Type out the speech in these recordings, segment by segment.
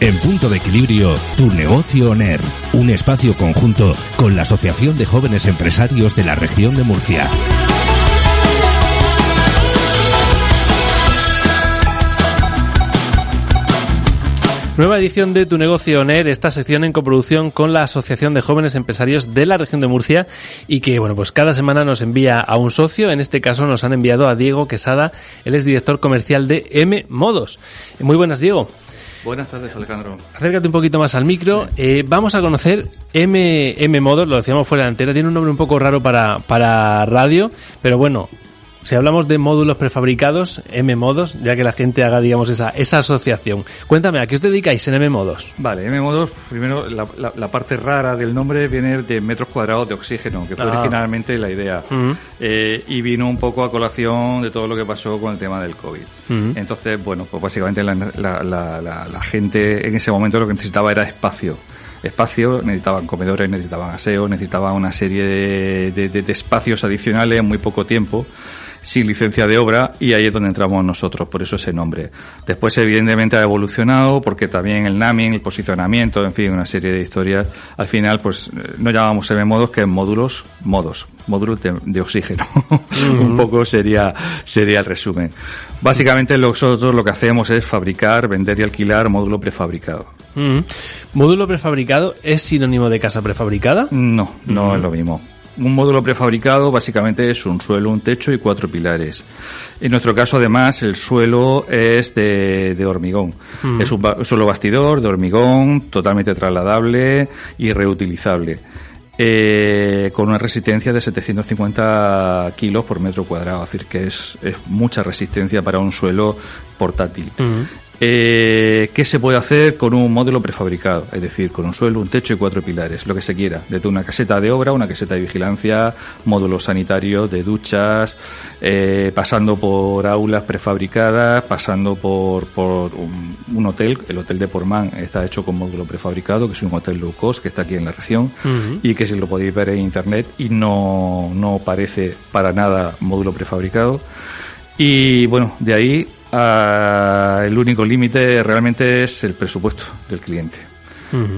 En punto de equilibrio, tu negocio ONER, un espacio conjunto con la Asociación de Jóvenes Empresarios de la región de Murcia. Nueva edición de Tu Negocio ONER, esta sección en coproducción con la Asociación de Jóvenes Empresarios de la región de Murcia y que, bueno, pues cada semana nos envía a un socio. En este caso nos han enviado a Diego Quesada, él es director comercial de M Modos. Muy buenas, Diego. Buenas tardes, Alejandro. Acércate un poquito más al micro. Eh, vamos a conocer M, M lo decíamos fuera de antena, tiene un nombre un poco raro para, para radio, pero bueno, si hablamos de módulos prefabricados, M-Modos, ya que la gente haga, digamos, esa, esa asociación. Cuéntame, ¿a qué os dedicáis en M-Modos? Vale, M-Modos, primero, la, la, parte rara del nombre viene de metros cuadrados de oxígeno, que fue Ah. originalmente la idea. Ujú. Eh, y vino un poco a colación de todo lo que pasó con el tema del COVID. Ujú. Entonces, bueno, pues básicamente la, la, la, la- la gente en ese momento lo que necesitaba era espacio. Espacio, necesitaban comedores, necesitaban aseo, necesitaban una serie de- de espacios adicionales en muy poco tiempo, sin licencia de obra, y ahí es donde entramos nosotros, por eso ese nombre. Después, evidentemente, ha evolucionado, porque también el naming, el posicionamiento, en fin, una serie de historias, al final, pues, eh, no llamamos M-modos, que módulos, modos, módulos de, de oxígeno. Un poco sería, sería el resumen. Básicamente, nosotros lo que hacemos es fabricar, vender y alquilar módulo prefabricado. ¿Módulo prefabricado es sinónimo de casa prefabricada? No, no es lo mismo. Un módulo prefabricado básicamente es un suelo, un techo y cuatro pilares. En nuestro caso, además, el suelo es de, de hormigón. Es un ba- suelo bastidor de hormigón, totalmente trasladable y reutilizable. Eh, con una resistencia de 750 kilos por metro cuadrado, es decir, que es, es mucha resistencia para un suelo portátil. Eh, ¿Qué se puede hacer con un módulo prefabricado? Es decir, con un suelo, un techo y cuatro pilares, lo que se quiera. Desde una caseta de obra, una caseta de vigilancia, módulos sanitarios, de duchas, eh, pasando por aulas prefabricadas, pasando por, por un, un hotel. El hotel de Portman está hecho con módulo prefabricado, que es un hotel low cost que está aquí en la región y que si lo podéis ver en internet y no, no parece para nada módulo prefabricado. Y bueno, de ahí a el único límite realmente es el presupuesto del cliente.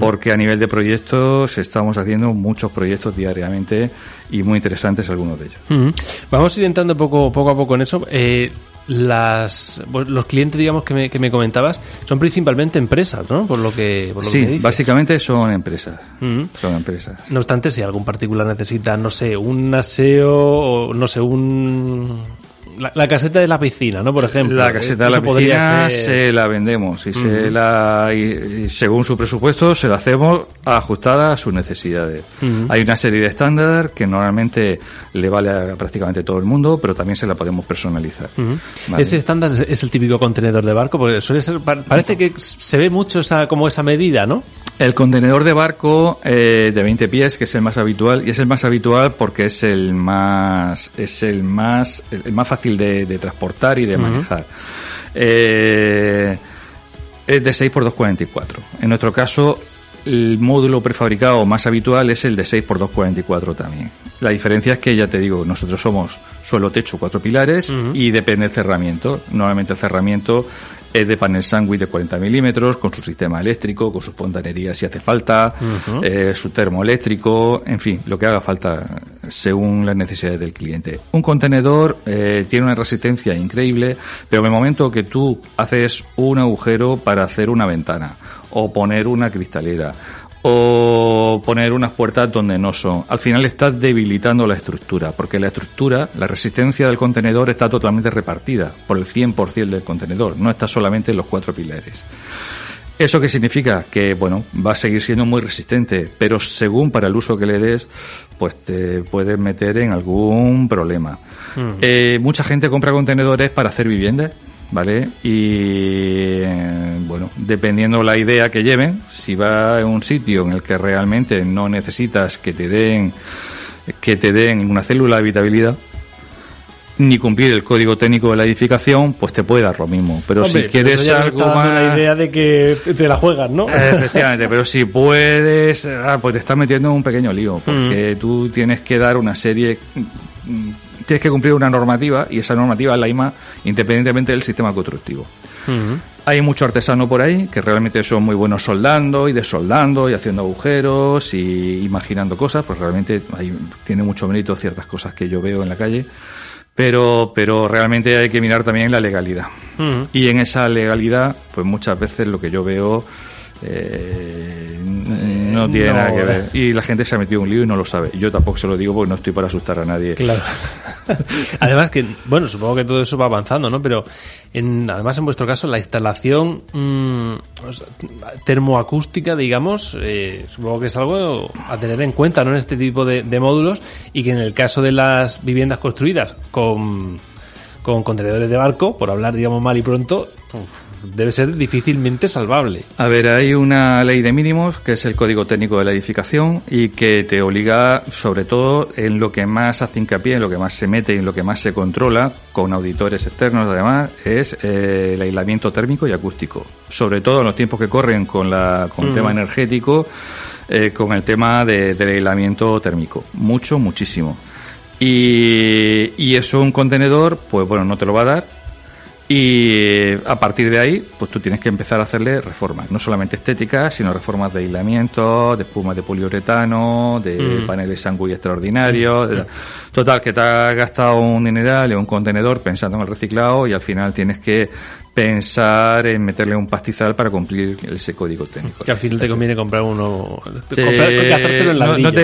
Porque a nivel de proyectos estamos haciendo muchos proyectos diariamente y muy interesantes algunos de ellos. Vamos a ir entrando poco, poco a poco en eso. Eh, las, los clientes, digamos, que me, que me comentabas, son principalmente empresas, ¿no? Por lo que, por lo que me Sí, dices. básicamente son empresas. Son empresas. No obstante, si algún particular necesita, no sé, un aseo o, no sé, un... La, la caseta de la piscina, ¿no? Por ejemplo. La caseta de la piscina ser- se la vendemos y, se la, y, y según su presupuesto se la hacemos ajustada a sus necesidades. Hay una serie de estándar que normalmente le vale a prácticamente todo el mundo, pero también se la podemos personalizar. Vale. Ese estándar es- el típico contenedor de barco, porque suele ser, pa- parece que se ve mucho esa, como esa medida, ¿no? El contenedor de barco eh, de 20 pies, que es el más habitual, y es el más habitual porque es el más, es el más, el más fácil de, de transportar y de manejar. Eh, es de 6 por 2,44. En nuestro caso, el módulo prefabricado más habitual es el de 6 por 2,44 también. La diferencia es que, ya te digo, nosotros somos suelo, techo, cuatro pilares y depende del cerramiento. Normalmente el cerramiento es de panel sándwich de 40 milímetros, con su sistema eléctrico, con sus fontanerías si hace falta, eh, su termoeléctrico, en fin, lo que haga falta según las necesidades del cliente. Un contenedor eh, tiene una resistencia increíble, pero en el momento que tú haces un agujero para hacer una ventana o poner una cristalera o poner unas puertas donde no son. Al final estás debilitando la estructura, porque la estructura, la resistencia del contenedor está totalmente repartida por el 100% del contenedor, no está solamente en los cuatro pilares. ¿Eso qué significa? Que, bueno, va a seguir siendo muy resistente, pero según para el uso que le des, pues te puedes meter en algún problema. Eh, mucha gente compra contenedores para hacer viviendas, ¿vale? Y eh, bueno, dependiendo la idea que lleven, si va a un sitio en el que realmente no necesitas que te den que te den una célula de habitabilidad, ni cumplir el código técnico de la edificación, pues te puede dar lo mismo. Pero si quieres algo más... la idea de que te la juegas, ¿no? Efectivamente, pero si puedes, ah, pues te estás metiendo en un pequeño lío, porque tú tienes que dar una serie tienes que cumplir una normativa y esa normativa es la IMA independientemente del sistema constructivo. Hay mucho artesano por ahí que realmente son muy buenos soldando y desoldando y haciendo agujeros y imaginando cosas, pues realmente hay, tiene mucho mérito ciertas cosas que yo veo en la calle, pero, pero realmente hay que mirar también la legalidad. Y en esa legalidad, pues muchas veces lo que yo veo eh, no tiene nada que ver. Y la gente se ha metido en un lío y no lo sabe. Yo tampoco se lo digo porque no estoy para asustar a nadie. Claro. además que, bueno, supongo que todo eso va avanzando, ¿no? Pero en, además en vuestro caso la instalación mm, termoacústica, digamos, eh, supongo que es algo a tener en cuenta, ¿no? En este tipo de, módulos y que en el caso de las viviendas construidas con, con contenedores de barco, por hablar, digamos, mal y pronto, debe ser difícilmente salvable. A ver, hay una ley de mínimos que es el Código Técnico de la Edificación y que te obliga, sobre todo, en lo que más hace hincapié, en lo que más se mete y en lo que más se controla, con auditores externos además, es eh, el aislamiento térmico y acústico. Sobre todo en los tiempos que corren con, la, con el tema mm. energético, eh, con el tema de, del aislamiento térmico. Mucho, muchísimo. Y, y eso un contenedor, pues bueno, no te lo va a dar y eh, a partir de ahí, pues tú tienes que empezar a hacerle reformas, no solamente estéticas, sino reformas de aislamiento, de espumas de poliuretano, de mm. paneles sanguí extraordinarios. Mm. Total, que te has gastado un dineral en un contenedor pensando en el reciclado y al final tienes que pensar en meterle un pastizal para cumplir ese código técnico. Que al final te conviene comprar uno.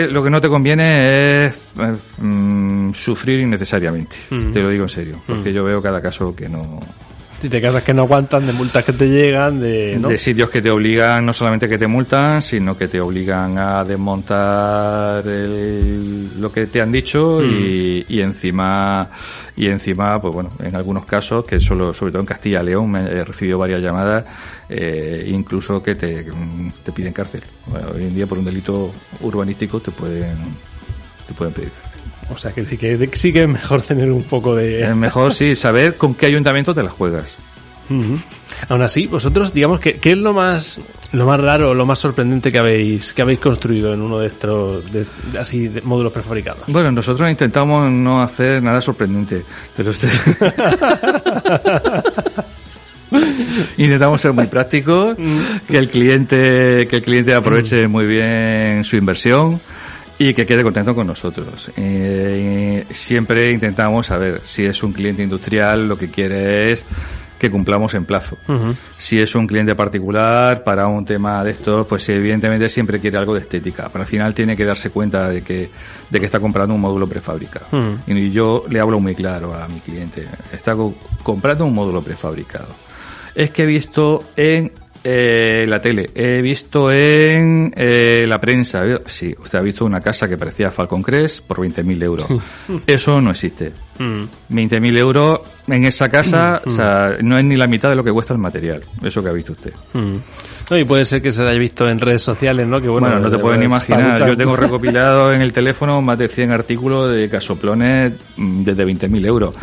lo que no te conviene es eh, mm, sufrir innecesariamente. Te lo digo en serio. Porque yo veo cada caso que no. Si te casas que no aguantan, de multas que te llegan, de, de sitios que te obligan, no solamente que te multan, sino que te obligan a desmontar lo que te han dicho y, y, encima, y encima, pues bueno, en algunos casos, que solo, sobre todo en Castilla y León, me he recibido varias llamadas, eh, incluso que te, te piden cárcel. hoy en día por un delito urbanístico te pueden, te pueden pedir. O sea que sí que, sí que es mejor tener un poco de... Es mejor, sí, saber con qué ayuntamiento te las juegas. Aún así, vosotros, digamos, que ¿qué es lo más lo más raro, lo más sorprendente que habéis que habéis construido en uno de estos así módulos prefabricados? Bueno, nosotros intentamos no hacer nada sorprendente, pero usted... intentamos ser muy prácticos, que el cliente que el cliente aproveche muy bien su inversión y que quede contento con nosotros. Eh, siempre intentamos saber si es un cliente industrial, lo que quiere es que cumplamos en plazo. Si es un cliente particular, para un tema de esto, pues evidentemente siempre quiere algo de estética. Pero al final tiene que darse cuenta de que, de que está comprando un módulo prefabricado. Y yo le hablo muy claro a mi cliente. Está comprando un módulo prefabricado. Es que he visto en eh, la tele, he visto en eh, la prensa, sí, usted ha visto una casa que parecía Falcon Crest por 20.000 euros. Eso no existe. 20.000 mm. euros en esa casa, mm. o sea, no es ni la mitad de lo que cuesta el material, eso que ha visto usted. Mm. No, y puede ser que se haya visto en redes sociales, ¿no? Que bueno, no te pueden imaginar. Yo tengo recopilado en el teléfono más de 100 artículos de casoplones desde 20.000 euros.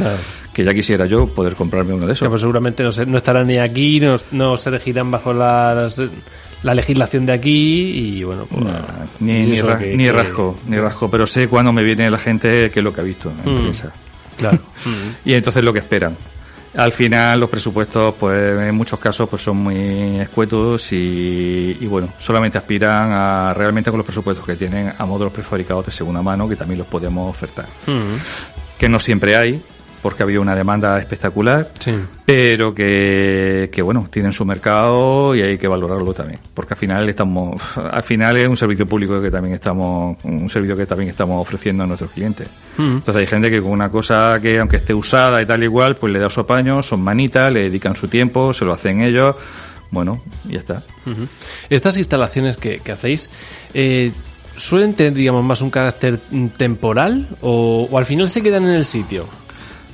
Que ya quisiera yo poder comprarme uno de esos. pues seguramente no, no estarán ni aquí, no, no se regirán bajo la, la legislación de aquí y bueno, pues, ni, ni, rasgo, ni rasgo, pero sé cuando me viene la gente que es lo que ha visto en prensa. Claro. y entonces lo que esperan. Al final los presupuestos, pues en muchos casos, pues son muy escuetos y, bueno, solamente aspiran a realmente con los presupuestos que tienen a módulos prefabricados de segunda mano que también los podemos ofertar. Que no siempre hay, porque había una demanda espectacular, pero que, que, bueno, tienen su mercado y hay que valorarlo también, porque al final estamos, al final es un servicio público que también estamos, un servicio que también estamos ofreciendo a nuestros clientes. Mm. Entonces hay gente que con una cosa que aunque esté usada y tal igual, pues le da su apaño, son manitas, le dedican su tiempo, se lo hacen ellos, bueno, y ya está. Estas instalaciones que, que hacéis, eh, ¿suelen tener, digamos, más un carácter temporal o, o al final se quedan en el sitio?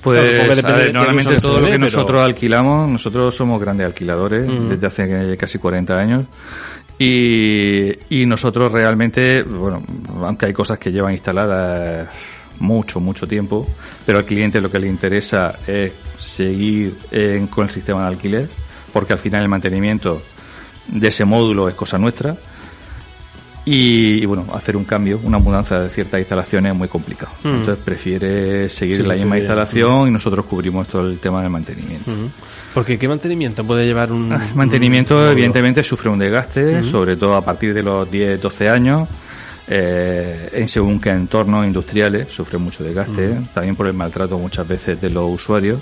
Pues Claro, ver, normalmente todo lo que pero- nosotros alquilamos, nosotros somos grandes alquiladores Mm. desde hace casi 40 años. Y, y nosotros realmente, bueno, aunque hay cosas que llevan instaladas mucho, mucho tiempo, pero al cliente lo que le interesa es seguir en- con el sistema de alquiler, porque al final el mantenimiento de ese módulo es cosa nuestra. Y, y, bueno, hacer un cambio, una mudanza de ciertas instalaciones es muy complicado. Mm. Entonces prefiere seguir Sí, la misma instalación y nosotros cubrimos todo el tema del mantenimiento. Ujú. Porque ¿qué mantenimiento puede llevar un... Ah, Mantenimiento, un evidentemente, sufre un desgaste, sobre todo a partir de los 10, 12 años. Eh, en según qué entornos industriales sufre mucho desgaste, también por el maltrato muchas veces de los usuarios.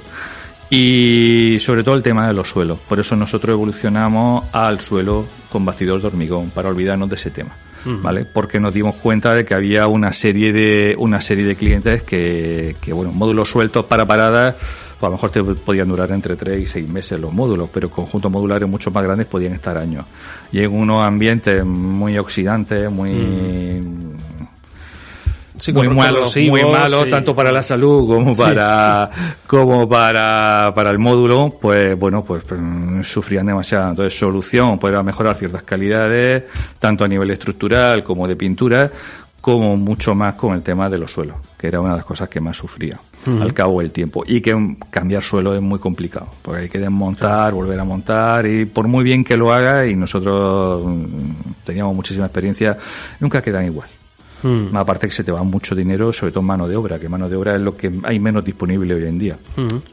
Y sobre todo el tema de los suelos. Por eso nosotros evolucionamos al suelo con bastidor de hormigón, para olvidarnos de ese tema. ¿Vale? Porque nos dimos cuenta de que había una serie de, una serie de clientes que, que bueno, módulos sueltos para paradas, pues a lo mejor te podían durar entre 3 y 6 meses los módulos, pero conjuntos modulares mucho más grandes podían estar años. Y en unos ambientes muy oxidantes, muy, Sí, muy malo, muy malo sí. tanto para la salud como Sí. para como para, para el módulo, pues bueno, pues, mm, sufrían demasiado. Entonces, solución, pues era mejorar ciertas calidades, tanto a nivel estructural como de pintura, como mucho más con el tema de los suelos, que era una de las cosas que más sufría al cabo del tiempo. Y que cambiar suelo es muy complicado, porque hay que desmontar, volver a montar, y por muy bien que lo haga, y nosotros mm, teníamos muchísima experiencia, nunca quedan igual. Mm. Aparte que se te va mucho dinero, sobre todo en mano de obra, que mano de obra es lo que hay menos disponible hoy en día.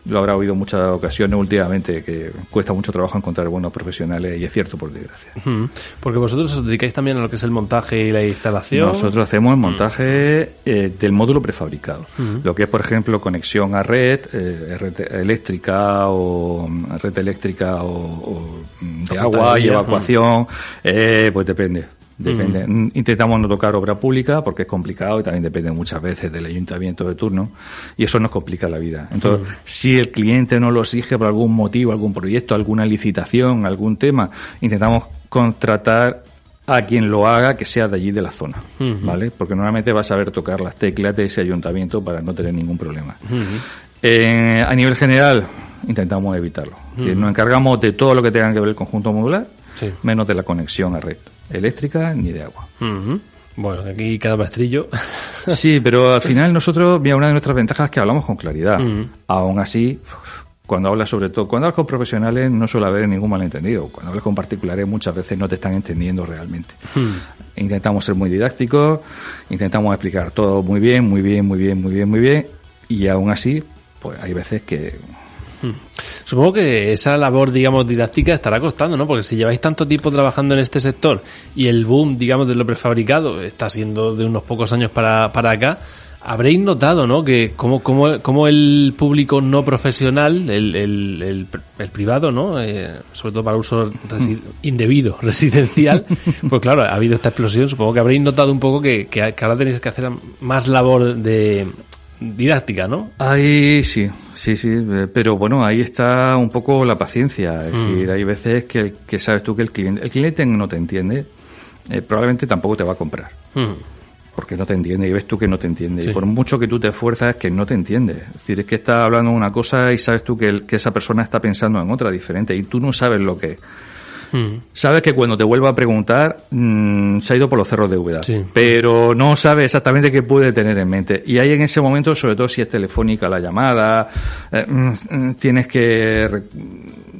Lo habrá oído en muchas ocasiones últimamente, que cuesta mucho trabajo encontrar buenos profesionales, y es cierto, por desgracia. Ujú. Porque vosotros os dedicáis también a lo que es el montaje y la instalación. Nosotros hacemos el montaje eh, del módulo prefabricado. Lo que es, por ejemplo, conexión a red, eh, red eléctrica o mm, red eléctrica o, o, mm, de agua y evacuación, eh, pues depende. Depende. Mm, Intentamos no tocar obra pública porque es complicado y también depende muchas veces del ayuntamiento de turno y eso nos complica la vida. Entonces, si el cliente no lo exige por algún motivo, algún proyecto, alguna licitación, algún tema, intentamos contratar a quien lo haga que sea de allí de la zona, ¿vale? Porque normalmente va a saber tocar las teclas de ese ayuntamiento para no tener ningún problema. Eh, a nivel general, intentamos evitarlo. Decir, nos encargamos de todo lo que tenga que ver el conjunto modular, Sí. menos de la conexión a red eléctrica ni de agua. Bueno, aquí cada maestrillo. Sí, pero al final nosotros, mira, una de nuestras ventajas es que hablamos con claridad. Mm. Aún así, cuando hablas sobre todo, cuando hablas con profesionales no suele haber ningún malentendido. Cuando hablas con particulares muchas veces no te están entendiendo realmente. Intentamos ser muy didácticos, intentamos explicar todo muy bien, muy bien, muy bien, muy bien, muy bien. Y aún así, pues hay veces que Supongo que esa labor, digamos, didáctica estará costando, ¿no? Porque si lleváis tanto tiempo trabajando en este sector y el boom, digamos, de lo prefabricado está siendo de unos pocos años para, para acá, habréis notado, ¿no? Que como, como, como el público no profesional, el, el, el, el privado, ¿no? Eh, sobre todo para uso resi- indebido, residencial, pues claro, ha habido esta explosión. Supongo que habréis notado un poco que, que, que ahora tenéis que hacer más labor de didáctica, ¿no? Ahí sí, sí, sí, eh, pero bueno, ahí está un poco la paciencia. Es decir, hay veces que, que sabes tú que el cliente, el cliente no te entiende, eh, probablemente tampoco te va a comprar. Mm. Porque no te entiende y ves tú que no te entiende. Sí. Y por mucho que tú te esfuerzas, que no te entiende. Es decir, es que está hablando una cosa y sabes tú que, el- que esa persona está pensando en otra diferente y tú no sabes lo que es. Mm. Sabes que cuando te vuelva a preguntar, mm, se ha ido por los cerros de Úbeda. Sí. Pero no sabe exactamente qué puede tener en mente. Y ahí en ese momento, sobre todo si es telefónica la llamada, eh, mm, tienes que re-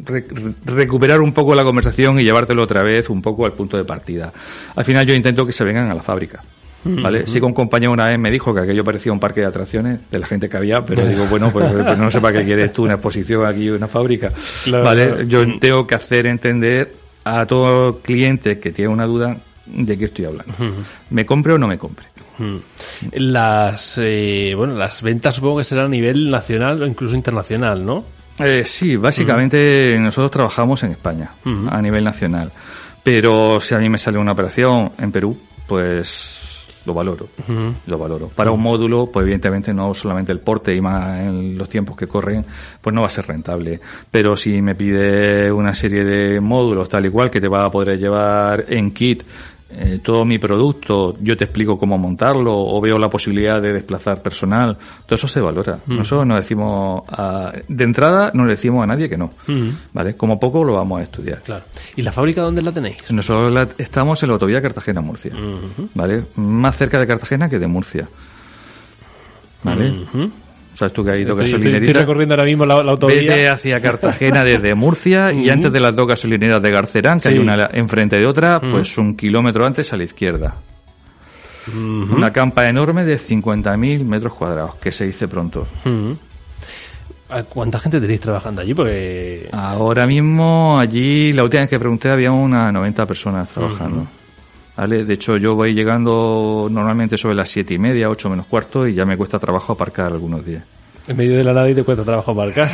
re- recuperar un poco la conversación y llevártelo otra vez un poco al punto de partida. Al final yo intento que se vengan a la fábrica. ¿Vale? Sí que un compañero una vez me dijo que aquello parecía un parque de atracciones de la gente que había, pero digo, bueno, pues, pues no sé para qué quieres tú una exposición aquí una fábrica. Claro, ¿Vale? claro. Yo Mm. tengo que hacer entender a todo cliente que tiene una duda de qué estoy hablando. ¿Me compre o no me compre? Las, eh, bueno, las ventas supongo que serán a nivel nacional o incluso internacional, ¿no? Eh, sí, básicamente nosotros trabajamos en España, a nivel nacional. Pero si a mí me sale una operación en Perú, pues lo valoro, lo valoro. Para un módulo, pues evidentemente no solamente el porte y más en los tiempos que corren, pues no va a ser rentable. Pero si me pide una serie de módulos tal y cual que te va a poder llevar en kit eh, todo mi producto, yo te explico cómo montarlo o veo la posibilidad de desplazar personal, todo eso se valora. Mm. Nosotros no decimos, a- de entrada no le decimos a nadie que no, Mm. ¿vale? Como poco lo vamos a estudiar. Claro. ¿Y la fábrica dónde la tenéis? Nosotros la- estamos en la autovía Cartagena-Murcia. ¿vale? Más cerca de Cartagena que de Murcia, ¿vale? ¿Sabes tú que hay dos Estoy, estoy- gasolineras? estoy recorriendo ahora mismo la, la autovía. Vete hacia Cartagena desde Murcia y antes de las dos gasolineras de Garcerán, que Sí. hay una enfrente de otra, pues un kilómetro antes a la izquierda. Ujú. Una campa enorme de 50.000 metros cuadrados, que se dice pronto. Ujú. ¿A ¿Cuánta gente tenéis trabajando allí? Porque... Ahora mismo allí, la última vez que pregunté, había unas 90 personas trabajando. De hecho, yo voy llegando normalmente sobre las siete y media, ocho menos cuarto, y ya me cuesta trabajo aparcar algunos días. En medio de la nada y te cuesta trabajo aparcar.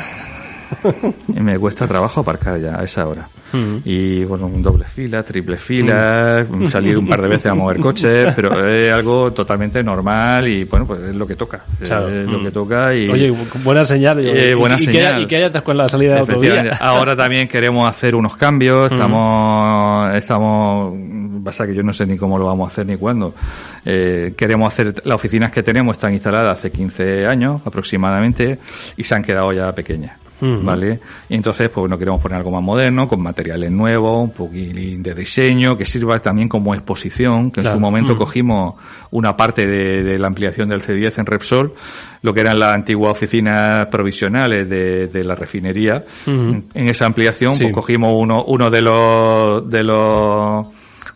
Me cuesta trabajo aparcar ya a esa hora. Ujú. Y bueno, un doble fila, triple fila, salir un par de veces a mover coches, pero es algo totalmente normal y bueno, pues es lo que toca. Claro. Es lo Mm. que toca y Oye, buena señal. Eh, buena y, y Que señal. haya, y que haya en la salida de autovía. Ahora también queremos hacer unos cambios. Estamos, estamos, pasa que yo no sé ni cómo lo vamos a hacer ni cuándo. Eh, queremos hacer, las oficinas que tenemos están instaladas hace 15 años aproximadamente y se han quedado ya pequeñas. ¿Vale? Y entonces, pues no queremos poner algo más moderno, con materiales nuevos, un poquitín de diseño, que sirva también como exposición, que Claro. en su momento cogimos una parte de, de la ampliación del C10 en Repsol, lo que eran las antiguas oficinas provisionales de, de la refinería. En esa ampliación, Sí. pues cogimos uno, uno de los, de los,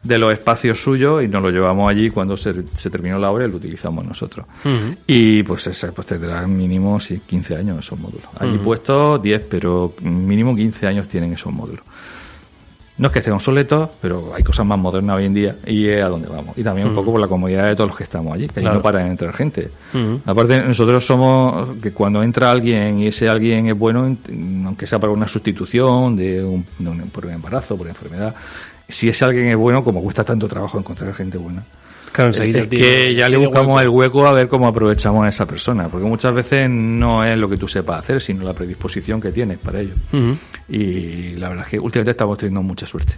de los espacios suyos y nos lo llevamos allí cuando se, se terminó la obra y lo utilizamos nosotros. Y pues ese, pues tendrá mínimo sí, 15 años esos módulos. Allí puestos 10, pero mínimo 15 años tienen esos módulos. No es que estén obsoletos, pero hay cosas más modernas hoy en día y es a donde vamos. Y también un poco por la comodidad de todos los que estamos allí, que Claro. no para de entrar gente. Aparte, nosotros somos que cuando entra alguien y ese alguien es bueno, en- aunque sea para una sustitución de un, de un- por un embarazo, por enfermedad, si ese alguien es bueno, como cuesta tanto trabajo encontrar gente buena. Claro, enseguida Es que ya le buscamos el hueco a ver cómo aprovechamos a esa persona, porque muchas veces no es lo que tú sepas hacer, sino la predisposición que tienes para ello. Y la verdad es que últimamente estamos teniendo mucha suerte.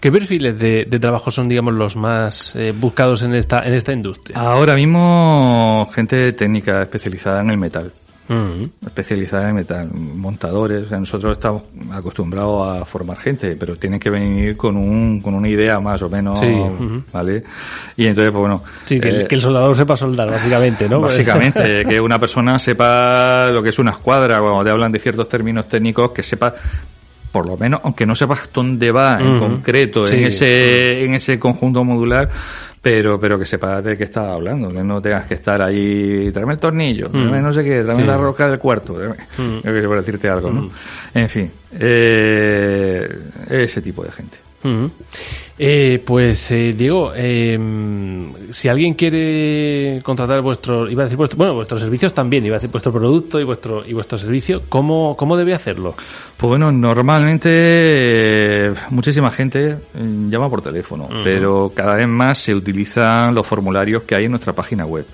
¿Qué perfiles de, de trabajo son, digamos, los más eh, buscados en esta, en esta industria? Ahora mismo, gente técnica especializada en el metal. Ujú. especializada en metal, montadores. O sea, nosotros estamos acostumbrados a formar gente, pero tienen que venir con un con una idea más o menos, Sí. ¿vale? Y entonces, pues bueno, Sí, que, el, eh, que el soldador sepa soldar, básicamente, ¿no? Básicamente, que una persona sepa lo que es una escuadra, cuando te hablan de ciertos términos técnicos, que sepa por lo menos, aunque no sepas dónde va en concreto, Sí. en ese, en ese conjunto modular, pero, pero que sepas de qué estás hablando, que no tengas que estar ahí, tráeme el tornillo, tráeme no sé qué, tráeme Sí. la roca del cuarto, tráeme- yo sé, por decirte algo, ¿no? En fin, eh, ese tipo de gente. Eh, pues eh, Diego, eh, si alguien quiere contratar vuestro, iba a decir vuestro, bueno, vuestros servicios también, iba a decir vuestro producto y vuestro y vuestro servicio, ¿cómo, cómo debe hacerlo? Pues bueno, normalmente eh, muchísima gente eh, llama por teléfono, pero cada vez más se utilizan los formularios que hay en nuestra página web.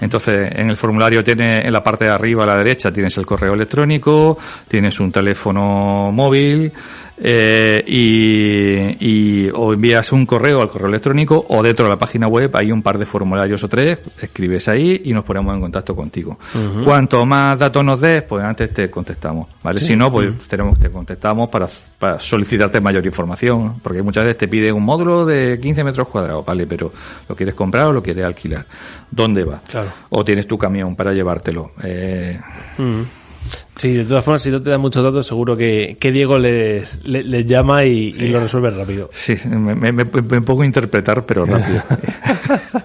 Entonces, en el formulario tiene en la parte de arriba a la derecha tienes el correo electrónico, tienes un teléfono móvil eh, y, y o envías un correo al correo electrónico o dentro de la página web hay un par de formularios o tres, escribes ahí y nos ponemos en contacto contigo. Cuanto más datos nos des, pues antes te contestamos, ¿vale? Si no, pues tenemos te contestamos para, para solicitarte mayor información, porque muchas veces te piden un módulo de 15 metros cuadrados, ¿vale? Pero lo quieres comprar o lo quieres alquilar. ¿Dónde va? Claro. O tienes tu camión para llevártelo. Eh. Sí, de todas formas, si no te da muchos datos, seguro que, que Diego les, les, les llama y, y lo resuelve rápido. Sí, me, me, me- pongo a interpretar, pero rápido.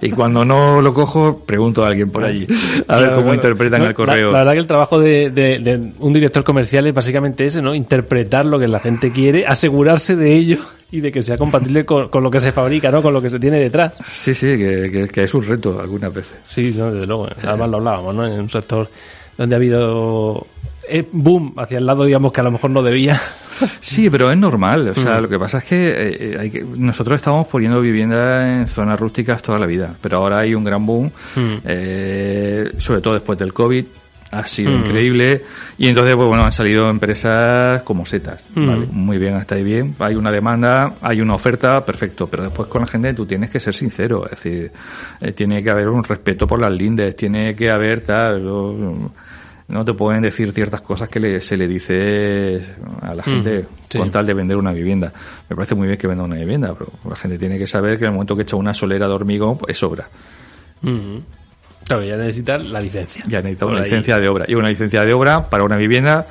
y cuando no lo cojo, pregunto a alguien por allí. A ver cómo claro. interpretan No, el correo. La, la verdad que el trabajo de, de- de un director comercial es básicamente ese, ¿no? Interpretar lo que la gente quiere, asegurarse de ello y de que sea compatible con, con lo que se fabrica, ¿no? Con lo que se tiene detrás. Sí, sí, que, que- que es un reto algunas veces. Sí, no, desde luego. Además lo hablábamos, ¿no? En un sector donde ha habido eh, boom hacia el lado, digamos, que a lo mejor no debía. Sí, pero es normal. O Mm. sea, lo que pasa es que, eh, eh, hay que nosotros estamos poniendo vivienda en zonas rústicas toda la vida, pero ahora hay un gran boom, Mm. eh, sobre todo después del COVID. ha sido Mm. increíble y entonces pues bueno han salido empresas como setas Mm. ¿vale? muy bien hasta ahí bien hay una demanda hay una oferta perfecto pero después con la gente tú tienes que ser sincero es decir eh, tiene que haber un respeto por las lindes tiene que haber tal no te pueden decir ciertas cosas que le- se le dice a la gente Mm, sí. con tal de vender una vivienda me parece muy bien que venda una vivienda pero la gente tiene que saber que en el momento que echa una solera de hormigón pues, es obra Ujú. Claro, ya necesitas la licencia. ya necesita Por una ahí. licencia de obra. Y una licencia de obra para una vivienda,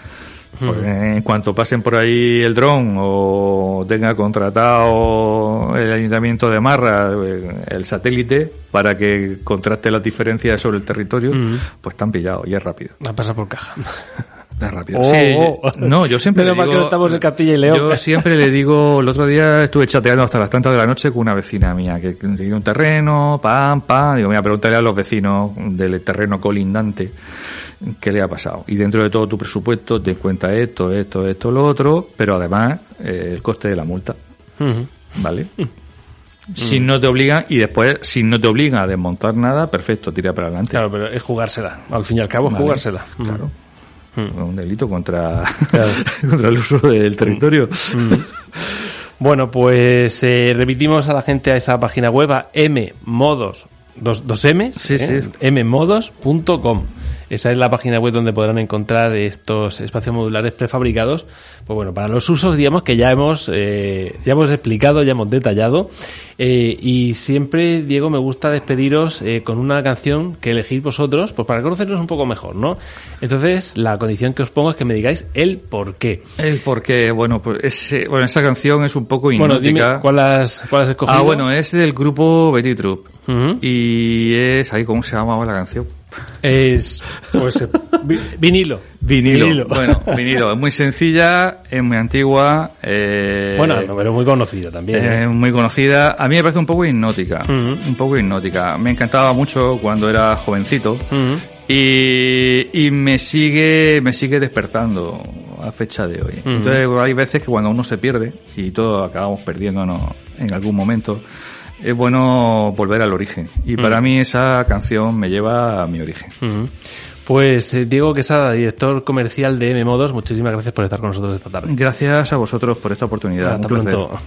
pues, en cuanto pasen por ahí el dron o tenga contratado el ayuntamiento de Marra eh, el satélite para que contraste las diferencias sobre el territorio, pues están pillados y es rápido. La pasa por caja. Es rápido. Oh, Sí, oh. no, yo siempre Menos le que digo, no estamos en Castilla y León. Yo siempre le digo, el otro día estuve chateando hasta las tantas de la noche con una vecina mía que consiguió un terreno, pam, pam, digo, mira, pregúntale a los vecinos del terreno colindante qué le ha pasado. Y dentro de todo tu presupuesto te cuenta esto, esto, esto, lo otro, pero además eh, el coste de la multa. ¿vale? Si no te obligan, y después, si no te obligan a desmontar nada, perfecto, tira para adelante. Claro, pero es jugársela. Al fin y al cabo, es Vale. jugársela. Claro. Un delito contra, Claro. contra el uso del territorio. Bueno, pues eh, remitimos a la gente a esa página web, a mmodos, dos, dos M's, Sí, ¿eh? sí. mmodos.com. Esa es la página web donde podrán encontrar estos espacios modulares prefabricados. Pues bueno, para los usos, digamos que ya hemos, eh, ya hemos explicado, ya hemos detallado. Eh, y siempre, Diego, me gusta despediros eh, con una canción que elegís vosotros, pues para conocernos un poco mejor, ¿no? Entonces, la condición que os pongo es que me digáis el por qué. El porque, bueno, pues ese, bueno, esa canción es un poco Bueno, dime cuál has, cuál has escogido. ah, bueno, es del grupo Betty Troop. Ujú. Y es, ahí, ¿cómo se llamaba la canción? Es, pues, eh, vi- vinilo. Bueno, vinilo. Es muy sencilla, es muy antigua. Eh, Bueno, pero muy conocido también. ¿eh? Es muy conocida. A mí me parece un poco hipnótica. Un poco hipnótica. Me encantaba mucho cuando era jovencito. Y, y me sigue me sigue despertando a fecha de hoy. Entonces hay veces que cuando uno se pierde, y todos acabamos perdiéndonos en algún momento, es bueno volver al origen. Y para mí esa canción me lleva a mi origen. Pues eh, Diego Quesada, director comercial de M-Modos, muchísimas gracias por estar con nosotros esta tarde. Gracias a vosotros por esta oportunidad. Hasta Un placer. pronto.